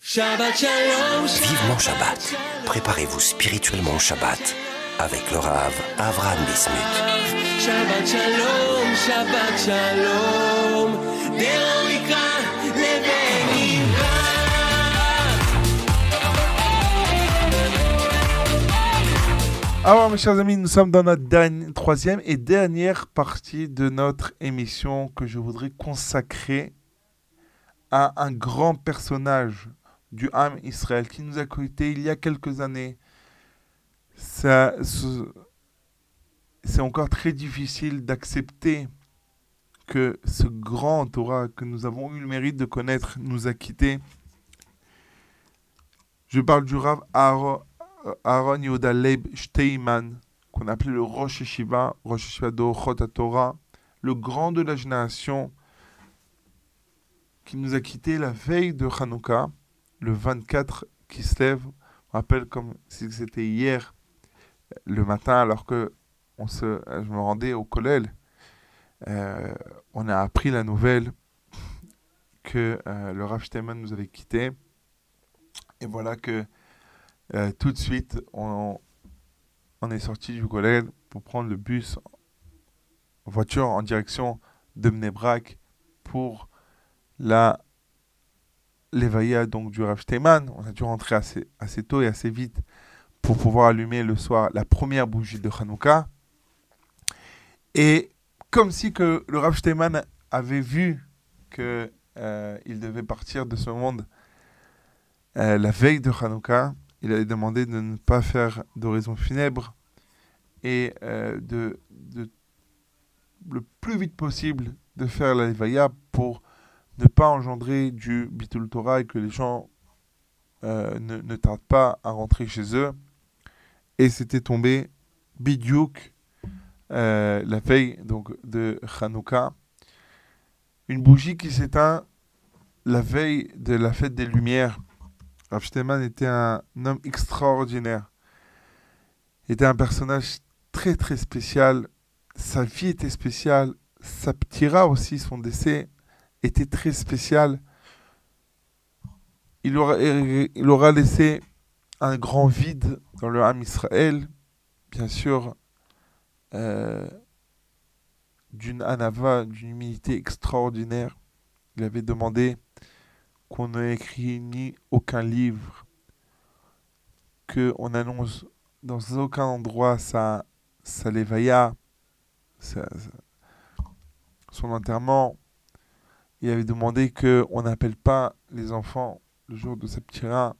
Shabbat shalom, Vivement Shabbat. Préparez-vous spirituellement au Shabbat avec le Rav Avram Bismuth. Shabbat shalom, Shabbat shalom. Alors mes chers amis, nous sommes dans notre troisième et dernière partie de notre émission que je voudrais consacrer à un grand personnage du Ham Israël qui nous a quittés il y a quelques années. C'est encore très difficile d'accepter que ce grand Torah que nous avons eu le mérite de connaître nous a quittés. Je parle du Rav Aaron, Aaron Yehuda Leib Steinman, qu'on appelait le Rosh Hashiva, Rosh Hashiva de Torah, le grand de la génération, qui nous a quittés la veille de Hanouka, le 24 qui se lève. Me rappelle comme si c'était hier, le matin, alors que on se, je me rendais au Kollel. Euh, on a appris la nouvelle que euh, le Rav nous avait quittés. Et voilà que euh, tout de suite, on, on est sorti du collège pour prendre le bus voiture en direction de Mnebrak pour la l'éveilla donc du Rav Steinman. On a dû rentrer assez, assez tôt et assez vite pour pouvoir allumer le soir la première bougie de Hanouka. Et comme si que le Rav Steinman avait vu que euh, il devait partir de ce monde euh, la veille de Hanouka, il avait demandé de ne pas faire d'horizon funèbre et euh, de, de le plus vite possible de faire la Levaya pour ne pas engendrer du Bitul Torah et que les gens euh, ne, tardent pas à rentrer chez eux. Et c'était tombé Bidyouk euh, la veille donc, de Hanouka. Une bougie qui s'éteint la veille de la fête des Lumières. Rav Steinman était un homme extraordinaire. Il était un personnage très très spécial. Sa vie était spéciale. Sa ptira aussi, son décès, était très spécial. Il aura, laissé un grand vide dans le Ham Israël. Bien sûr, euh, d'une anava, d'une humilité extraordinaire. Il avait demandé qu'on n'ait écrit ni aucun livre, qu'on annonce dans aucun endroit sa, sa levaya, son enterrement. Il avait demandé qu'on n'appelle pas les enfants le jour de sa ptira,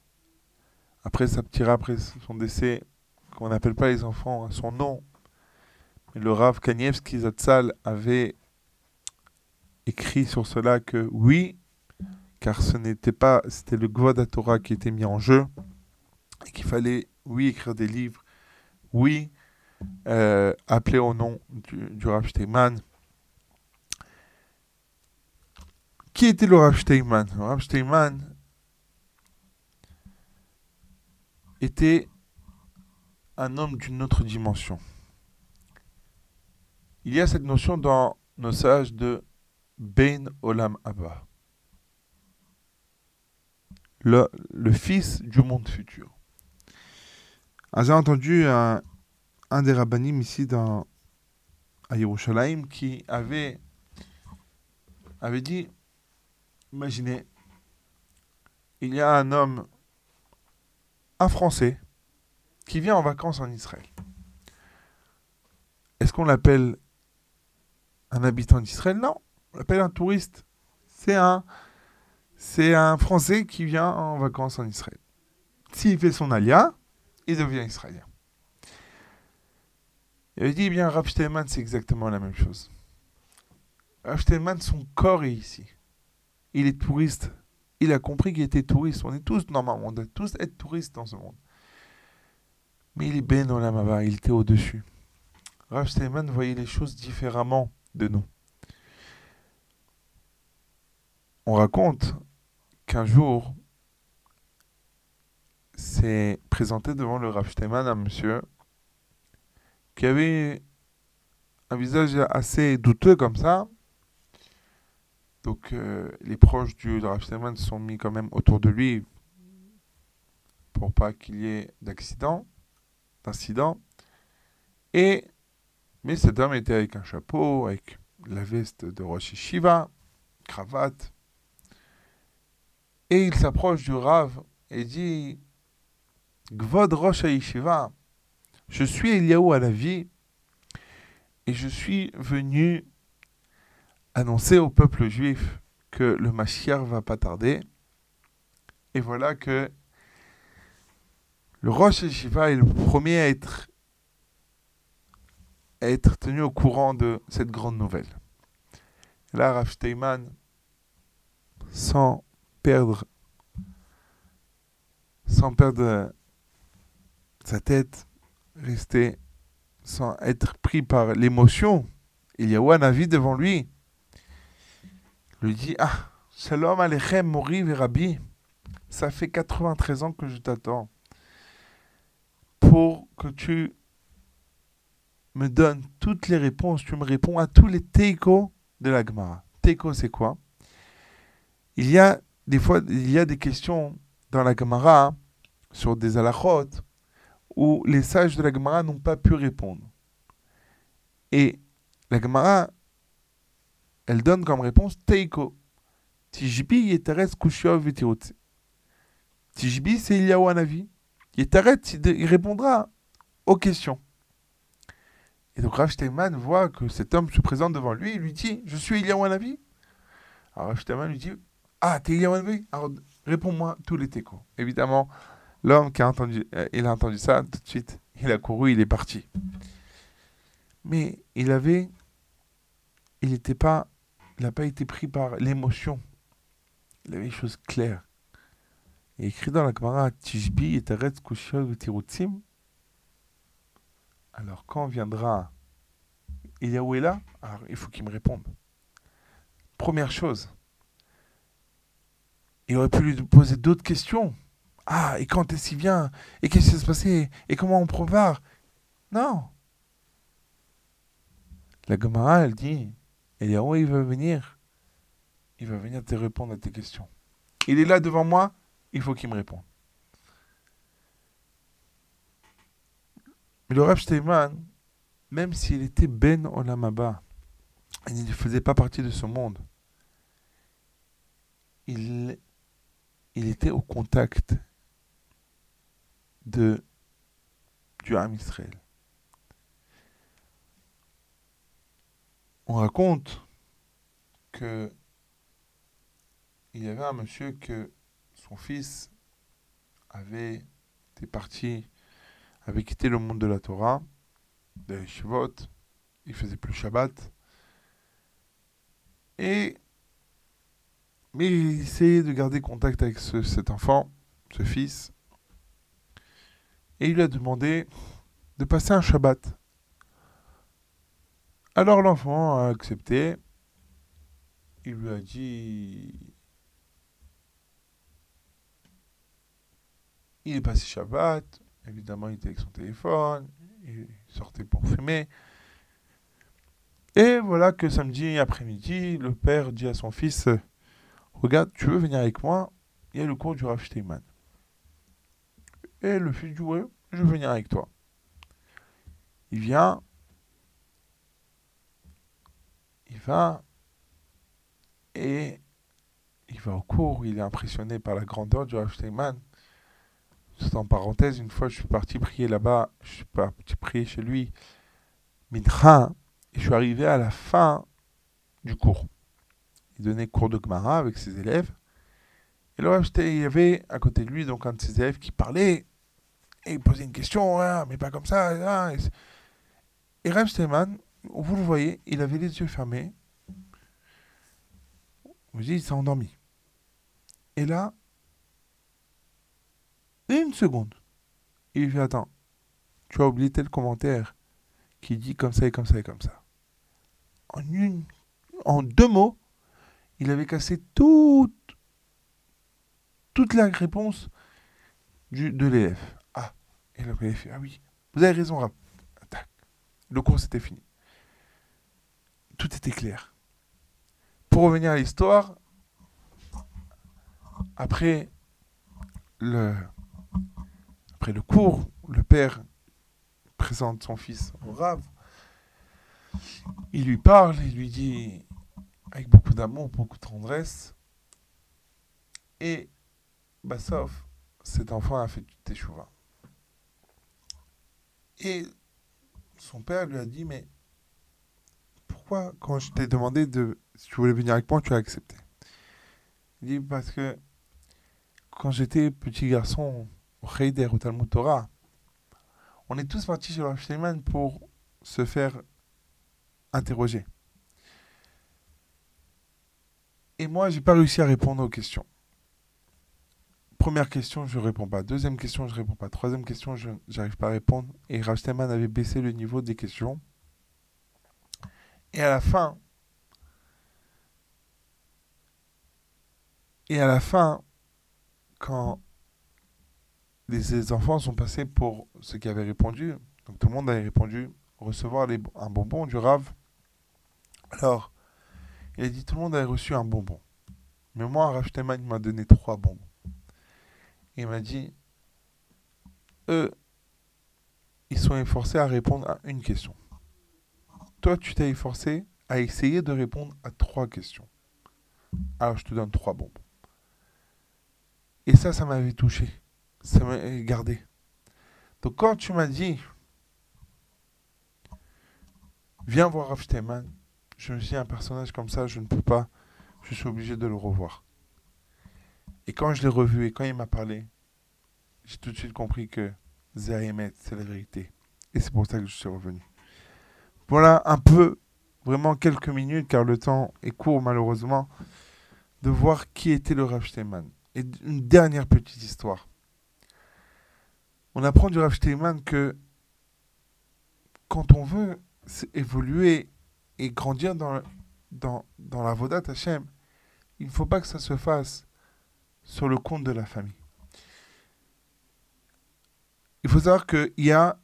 après sa ptira, après son décès, qu'on n'appelle pas les enfants à son nom. Mais le Rav Kanievski Zatzal avait écrit sur cela que oui, car ce n'était pas, c'était le Gvod Torah qui était mis en jeu, et qu'il fallait, oui, écrire des livres, oui, euh, appeler au nom du, du Rav Steinman. Qui était le Rav Steinman? Le était un homme d'une autre dimension. Il y a cette notion dans nos sages de Ben Olam Abba. le, fils du monde futur. J'ai entendu un, des rabbinim ici à Yerushalayim qui avait, avait dit, imaginez, il y a un homme, un Français, qui vient en vacances en Israël. Est-ce qu'on l'appelle un habitant d'Israël? Non, on l'appelle un touriste. C'est un, c'est un Français qui vient en vacances en Israël. S'il fait son alia, il devient israélien. Il dit, eh bien, Rav c'est exactement la même chose. Rav son corps est ici. Il est touriste. Il a compris qu'il était touriste. On est tous, normalement, on doit tous être touristes dans ce monde. Mais il est ben il était au-dessus. Rav Steinman voyait les choses différemment de nous. On raconte qu'un jour, s'est présenté devant le Rav Steinman un monsieur qui avait un visage assez douteux comme ça. Donc euh, les proches du Rav Steinman sont mis quand même autour de lui pour pas qu'il y ait d'accident, d'incident. Et mais cet homme était avec un chapeau, avec la veste de Rosh Shiva, cravate. Et il s'approche du Rav et dit Gvod Rosh Yeshiva, je suis Eliaou à la vie et je suis venu annoncer au peuple juif que le Mashiach va pas tarder. Et voilà que le Rosh Yeshiva est le premier à être, tenu au courant de cette grande nouvelle. Là, Rav sans perdre, sans perdre sa tête, rester sans être pris par l'émotion. Il y a un avis devant lui. Lui dit Ah, Shalom Alechem, Mori Rabbi. Ça fait 93 ans que je t'attends pour que tu me donnes toutes les réponses. Tu me réponds à tous les teiko de la Gemara. Teiko, c'est quoi? Il y a des fois, il y a des questions dans la Gemara sur des halachot où les sages de la Gemara n'ont pas pu répondre. Et la Gemara, elle donne comme réponse Teiko. Tijbi yeteret kushov v'tirutze. Tijbi, c'est Eliyahu Hanavi. Yeteret, il répondra aux questions. Et donc Rav voit que cet homme se présente devant lui et lui dit Je suis Eliyahu Hanavi. Alors Rav lui dit Ah, t'es Eliyahu Hanavi Alors réponds-moi tous les técos. Évidemment, L'homme qui a entendu, euh, il a entendu ça, tout de suite, il a couru, il est parti. Mais il avait, il n'était pas, il n'a pas été pris par l'émotion. Il avait les choses claires. Il écrit dans la Gemara, Tishbi et Teretz Kushol Tirutzim. Alors quand viendra Eliaou est là, alors il faut qu'il me réponde. Première chose, il aurait pu lui poser d'autres questions. Ah, et quand est-ce qu'il vient? Et qu'est-ce qui va se passer? Et comment on prépare? Non. La Gemara, elle dit, Eliaou, il va venir. Il va venir te répondre à tes questions. Il est là devant moi, il faut qu'il me réponde. Mais le Rav Steinman, même s'il était Ben Olamaba, il ne faisait pas partie de ce monde, il, il était au contact de du Ham Israël. On raconte que il y avait un monsieur que son fils avait été parti, avait quitté le monde de la Torah, des Shivot, il faisait plus Shabbat, et mais il essayait de garder contact avec ce- cet enfant, ce fils, et il lui a demandé de passer un Shabbat. Alors l'enfant a accepté. Il lui a dit Il est passé Shabbat. Évidemment, il était avec son téléphone. Il sortait pour fumer. Et voilà que samedi après-midi, le père dit à son fils Regarde, tu veux venir avec moi? Il y a le cours du Rav. Et le fils dit Ouais, je vais venir avec toi. Il vient. Il va. Et il va au cours. Il est impressionné par la grandeur du Rav Steinman. Juste en parenthèse, une fois je suis parti prier là-bas, je suis parti prier chez lui, Mincha, et je suis arrivé à la fin du cours. Il donnait cours de Gemara avec ses élèves. Et là, il y avait à côté de lui donc un de ses élèves qui parlait et il posait une question, Ah, mais pas comme ça. et, et vous le voyez, il avait les yeux fermés. Vous dites, il s'est endormi. Et là, une seconde, il fait Attends, tu as oublié tel commentaire qui dit comme ça et comme ça et comme ça. En, une, en deux mots, il avait cassé toute, la réponse de l'élève. Ah, et l'élève Ah oui, vous avez raison. Le cours c'était fini. Tout était clair. Pour revenir à l'histoire, après le, cours, le père présente son fils au Rav. Il lui parle, il lui dit avec beaucoup d'amour, beaucoup de tendresse. Et sauf, cet enfant a fait du teshuva. Et son père lui a dit Mais pourquoi, quand je t'ai demandé de, si tu voulais venir avec moi, tu as accepté? Il dit Parce que quand j'étais petit garçon au Heider, au Talmud Torah, on est tous partis chez le Shleiman pour se faire interroger. Et moi, j'ai pas réussi à répondre aux questions. Première question, je réponds pas. Deuxième question, je réponds pas. Troisième question, je n'arrive pas à répondre. Et Rav Steinman avait baissé le niveau des questions. Et à la fin, et à la fin, quand les enfants sont passés pour ceux qui avaient répondu, donc tout le monde avait répondu recevoir un bonbon du Rav. Alors, il a dit tout le monde avait reçu un bonbon. Mais moi, Rav m'a donné trois bonbons. Il m'a dit eux, ils sont efforcés à répondre à une question. Toi, tu t'es efforcé à essayer de répondre à trois questions. Alors, je te donne trois bonbons. Et ça, ça m'avait touché. Ça m'avait gardé. Donc, quand tu m'as dit Viens voir Rav je me suis dit un personnage comme ça, je ne peux pas, je suis obligé de le revoir. Et quand je l'ai revu et quand il m'a parlé, j'ai tout de suite compris que Zahemet, c'est la vérité. Et c'est pour ça que je suis revenu. Voilà un peu, vraiment quelques minutes, car le temps est court malheureusement, de voir qui était le Rav Steinman. Et une dernière petite histoire. On apprend du Rav Steinman que quand on veut évoluer et grandir dans, dans, dans la Vodat Hashem, il ne faut pas que ça se fasse sur le compte de la famille. Il faut savoir qu'il y a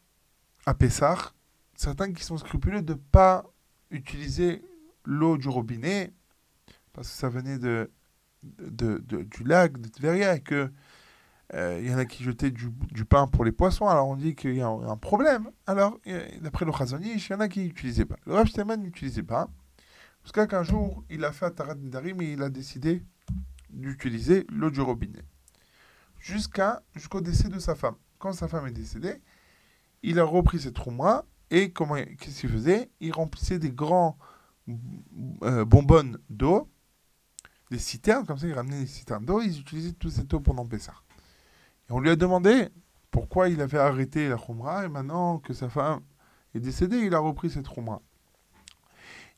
à Pessah certains qui sont scrupuleux de ne pas utiliser l'eau du robinet parce que ça venait de, de, de du lac de Tveria et que euh, il y en a qui jetaient du, du, pain pour les poissons, alors on dit qu'il y a un, problème. Alors, d'après le Chazonish, il y en a qui n'utilisaient pas. Le Rav n'utilisait pas. Jusqu'à qu'un jour, il a fait à Tarat Nidarim et il a décidé d'utiliser l'eau du robinet. Jusqu'à, jusqu'au décès de sa femme. Quand sa femme est décédée, il a repris cette rouma et comment, qu'est-ce qu'il faisait? Il remplissait des grands euh, bonbonnes d'eau, des citernes, comme ça, il ramenait des citernes d'eau, ils utilisaient toute cette eau pendant Pessah. Et on lui a demandé pourquoi il avait arrêté la Khumra et maintenant que sa femme est décédée, il a repris cette Khumra.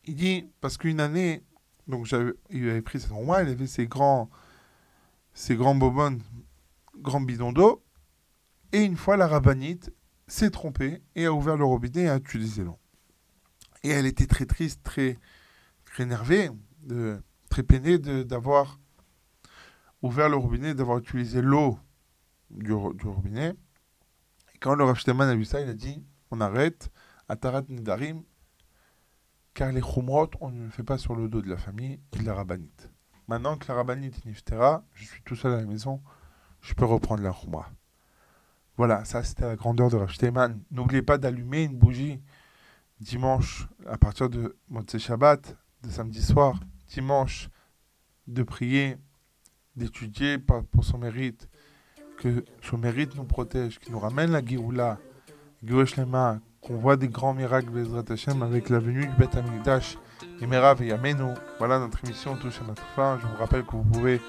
Il dit, parce qu'une année, donc il avait pris cette Khumra, il avait ses grands, ses grands bobonnes, grands bidons d'eau, et une fois la rabbinite s'est trompée et a ouvert le robinet et a utilisé l'eau. Et elle était très triste, très, très énervée, très peinée d'avoir ouvert le robinet, d'avoir utilisé l'eau du, robinet. Et quand le Rav Steinman a vu ça, il a dit on arrête, Atarat Nidarim, car les chumrot, on ne le fait pas sur le dos de la famille et de la rabbinite. maintenant que la rabbinite est niftera, je suis tout seul à la maison, je peux reprendre la Khumra. Voilà, ça c'était la grandeur de Rav. N'oubliez pas d'allumer une bougie dimanche à partir de Motzei Shabbat, de samedi soir, dimanche, de prier, d'étudier pour son mérite, que son mérite nous protège, qu'il nous ramène la Géoula, Géoula qu'on voit des grands miracles Bezrat Hashem avec la venue du Beth Amikdash, Imera et. Voilà, notre émission touche à notre fin. Je vous rappelle que vous pouvez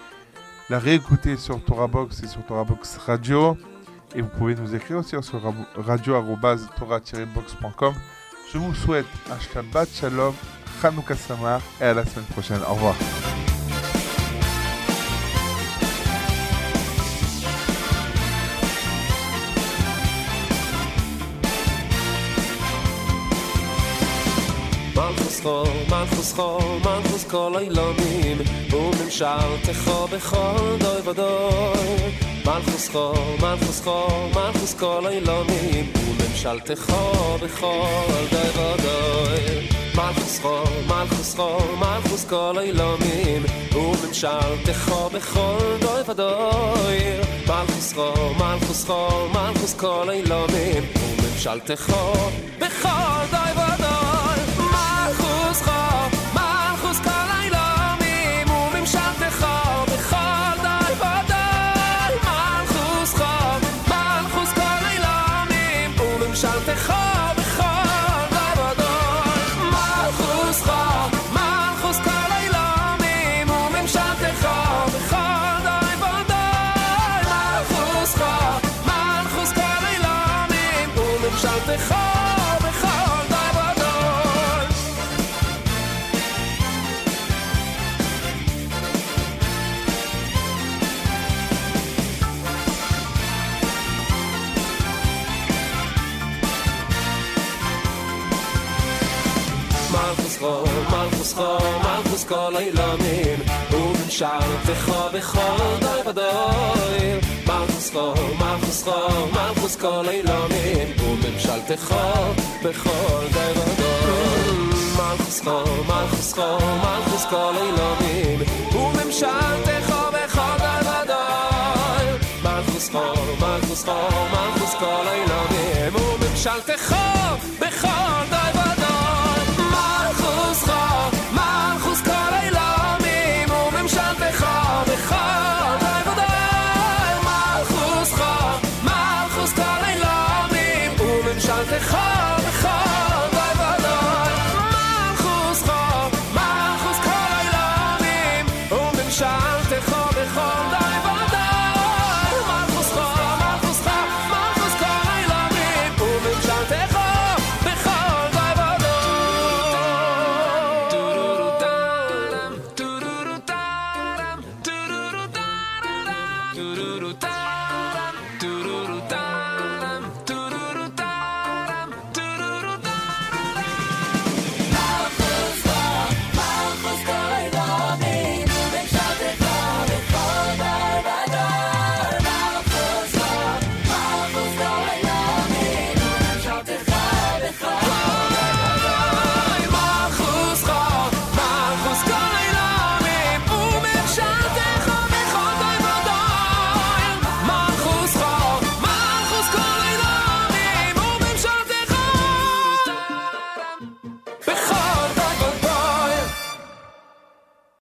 la réécouter sur Torah Box et sur Torah Box Radio. Et vous pouvez nous écrire aussi sur radio-torah-box.com. Je vous souhaite un Shabbat Shalom, Chanukah Samar et à la semaine prochaine. Au revoir. מלכוסכו, מלכוסכו, מלכוס כל אילונים, וממשלתךו בכל דוי ודוי. מלכוסכו, מלכוסכו, מלכוס כל אילונים, וממשלתךו בכל דוי ודוי. מלכוסכו, מלכוסכו, מלכוס כל אילונים, וממשלתךו בכל דוי ודוי. מלכוסכו, מלכוסכו, מלכוס כל אילונים, וממשלתךו בכל דוי ודוי. מלכוס חו, מלכוס חו, מלכוס כל אילמים, וממשלתך בכל די ודוי. מלכוס חו, מלכוס חו, מלכוס כל אילמים, וממשלתך בכל די ודוי. מלכוס חו, מלכוס חו, מלכוס כל אילמים, וממשלתך בכל די ודוי. מלכוס חו, מלכוס חו, מלכוס כל אילמים, וממשלתך בכל די ודוי. sera